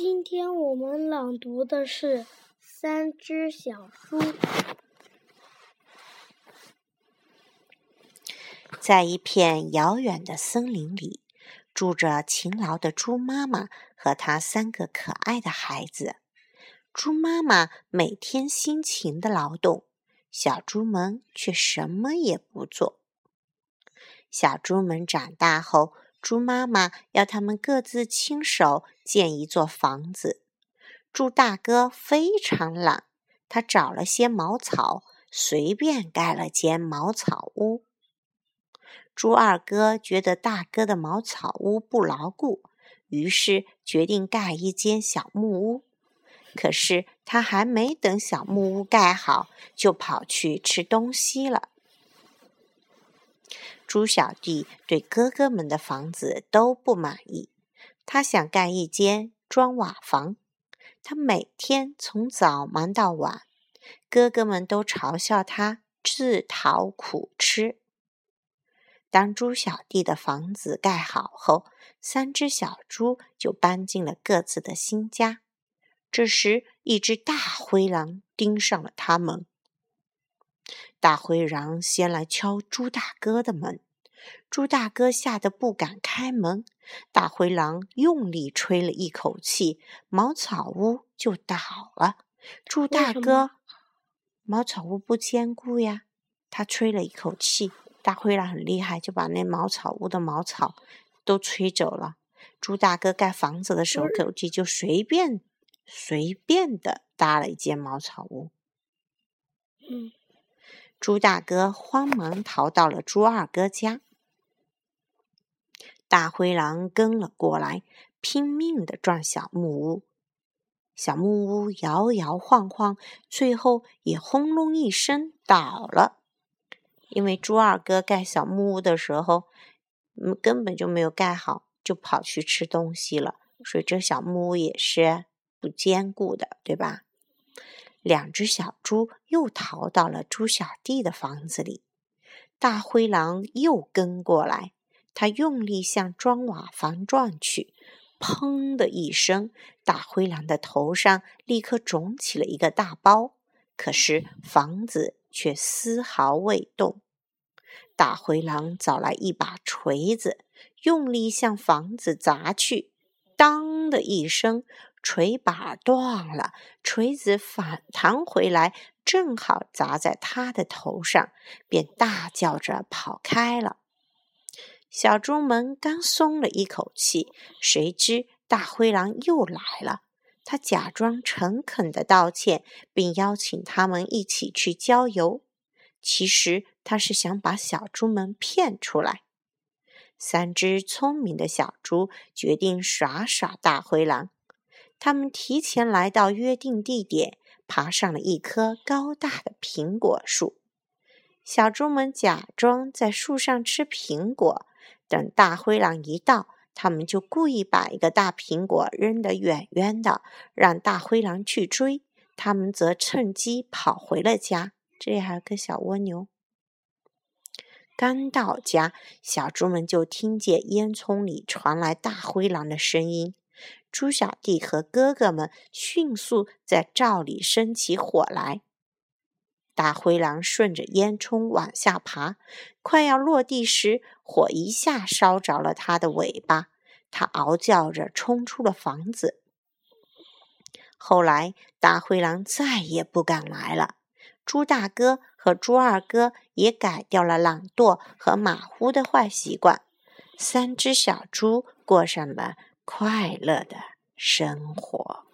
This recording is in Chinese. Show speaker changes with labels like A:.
A: 今天我们朗读的是《三只小猪》。
B: 在一片遥远的森林里，住着勤劳的猪妈妈和她三个可爱的孩子。猪妈妈每天辛勤的劳动，小猪们却什么也不做。小猪们长大后，猪妈妈要他们各自亲手建一座房子。猪大哥非常懒，他找了些茅草，随便盖了间茅草屋。猪二哥觉得大哥的茅草屋不牢固，于是决定盖一间小木屋。可是他还没等小木屋盖好，就跑去吃东西了。猪小弟对哥哥们的房子都不满意，他想盖一间砖瓦房。他每天从早忙到晚，哥哥们都嘲笑他自讨苦吃。当猪小弟的房子盖好后，三只小猪就搬进了各自的新家。这时，一只大灰狼盯上了他们。大灰狼先来敲猪大哥的门，猪大哥吓得不敢开门。大灰狼用力吹了一口气，茅草屋就倒了。猪大哥，茅草屋不坚固呀，他吹了一口气。大灰狼很厉害，就把那茅草屋的茅草都吹走了。猪大哥盖房子的时候，估计就随便随便的搭了一间茅草屋。
A: 嗯，
B: 猪大哥慌忙逃到了猪二哥家。大灰狼跟了过来，拼命的撞小木屋。小木屋摇摇晃晃，最后也轰隆一声倒了。因为猪二哥盖小木屋的时候，嗯，根本就没有盖好，就跑去吃东西了，所以这小木屋也是不坚固的，对吧？两只小猪又逃到了猪小弟的房子里，大灰狼又跟过来，他用力向砖瓦房撞去，砰的一声，大灰狼的头上立刻肿起了一个大包，可是房子。却丝毫未动。大灰狼找来一把锤子，用力向房子砸去。当的一声，锤把断了，锤子反弹回来，正好砸在他的头上，便大叫着跑开了。小猪们刚松了一口气，谁知大灰狼又来了。他假装诚恳的道歉，并邀请他们一起去郊游。其实他是想把小猪们骗出来。三只聪明的小猪决定耍耍大灰狼。他们提前来到约定地点，爬上了一棵高大的苹果树。小猪们假装在树上吃苹果，等大灰狼一到。他们就故意把一个大苹果扔得远远的，让大灰狼去追。他们则趁机跑回了家。这里还有个小蜗牛。刚到家，小猪们就听见烟囱里传来大灰狼的声音。猪小弟和哥哥们迅速在灶里生起火来。大灰狼顺着烟囱往下爬，快要落地时。火一下烧着了它的尾巴，它嗷叫着冲出了房子。后来，大灰狼再也不敢来了。猪大哥和猪二哥也改掉了懒惰和马虎的坏习惯。三只小猪过上了快乐的生活。